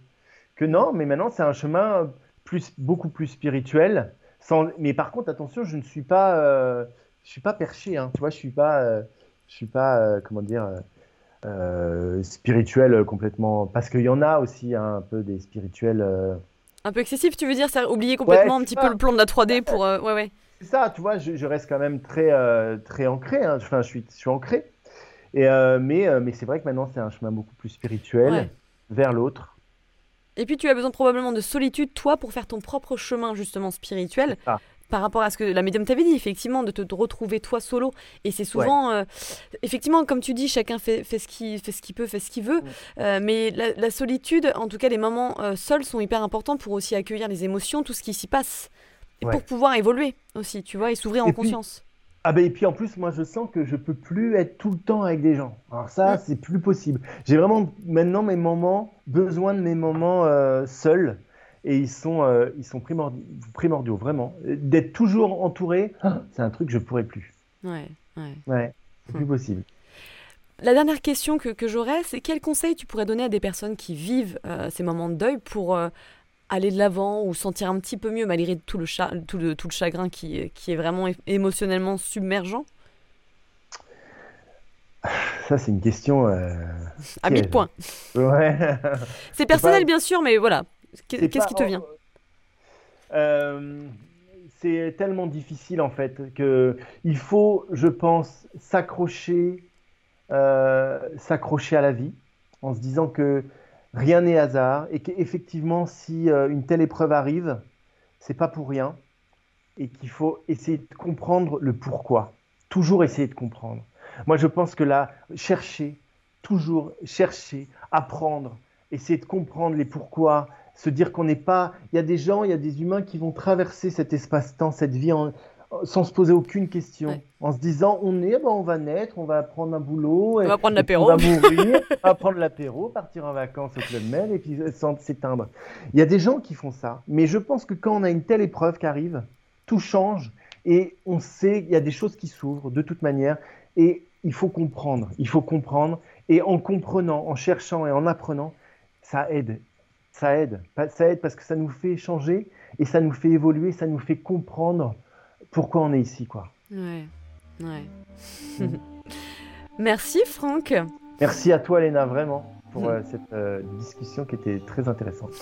que non, mais maintenant, c'est un chemin plus, beaucoup plus spirituel. Sans... Mais par contre, attention, je ne suis pas, euh... je suis pas perché. Hein. Tu vois, je suis pas, euh... je suis pas, euh, comment dire, spirituel complètement. Parce qu'il y en a aussi hein, un peu des spirituels. Un peu excessif, tu veux dire, ça oublier complètement un petit peu le plan de la 3D pour, ouais, ouais. C'est ça, tu vois, je, je, reste quand même très, très ancré. Hein. Enfin, je suis, je suis ancré. Et, euh, mais euh, mais c'est vrai que maintenant, c'est un chemin beaucoup plus spirituel vers l'autre. Et puis, tu as besoin probablement de solitude, toi, pour faire ton propre chemin, justement, spirituel. Par rapport à ce que la médium t'avait dit, effectivement, de te retrouver toi solo. Et c'est souvent, euh, effectivement, comme tu dis, chacun fait, fait ce qu'il fait ce qu'il peut, fait ce qu'il veut. mais la, solitude, en tout cas, les moments seuls sont hyper importants pour aussi accueillir les émotions, tout ce qui s'y passe. Et pour pouvoir évoluer aussi, tu vois, et s'ouvrir en conscience. Ah ben et puis en plus moi je sens que je peux plus être tout le temps avec des gens. Alors ça c'est plus possible. J'ai vraiment maintenant mes moments besoin de mes moments euh, seuls et ils sont euh, ils sont primordiaux, primordiaux vraiment. D'être toujours entouré, c'est un truc que je pourrais plus. Ouais ouais. Ouais c'est plus possible. La dernière question que, que j'aurais, c'est quel conseil tu pourrais donner à des personnes qui vivent euh, ces moments de deuil pour aller de l'avant ou sentir un petit peu mieux malgré tout le, tout le, tout le chagrin qui, qui est vraiment émotionnellement submergent? Ça, c'est une question. Euh, à mille points. Ouais. c'est personnel, bien sûr, mais voilà. Qu'est-ce qui te vient? euh, C'est tellement difficile, en fait, que il faut, je pense, s'accrocher, euh, s'accrocher à la vie, en se disant que rien n'est hasard et qu'effectivement, si euh, une telle épreuve arrive, c'est pas pour rien et qu'il faut essayer de comprendre le pourquoi. Toujours essayer de comprendre. Moi, je pense que là, chercher, toujours chercher, apprendre, essayer de comprendre les pourquoi, se dire qu'on n'est pas. Il y a des gens, il y a des humains qui vont traverser cet espace-temps, cette vie en, sans se poser aucune question, en se disant on est, ben, on va naître, on va prendre un boulot, on va prendre l'apéro, on va mourir, on va prendre l'apéro, partir en vacances au club Med et puis s'éteindre. Il y a des gens qui font ça, mais je pense que quand on a une telle épreuve qui arrive, tout change et on sait qu'il y a des choses qui s'ouvrent de toute manière et il faut comprendre, il faut comprendre et en comprenant, en cherchant et en apprenant, ça aide, ça aide, ça aide parce que ça nous fait changer et ça nous fait évoluer, ça nous fait comprendre pourquoi on est ici, quoi. Ouais, ouais. Mm. Merci Franck. Merci à toi Léna, vraiment, pour mm. euh, cette euh, discussion qui était très intéressante.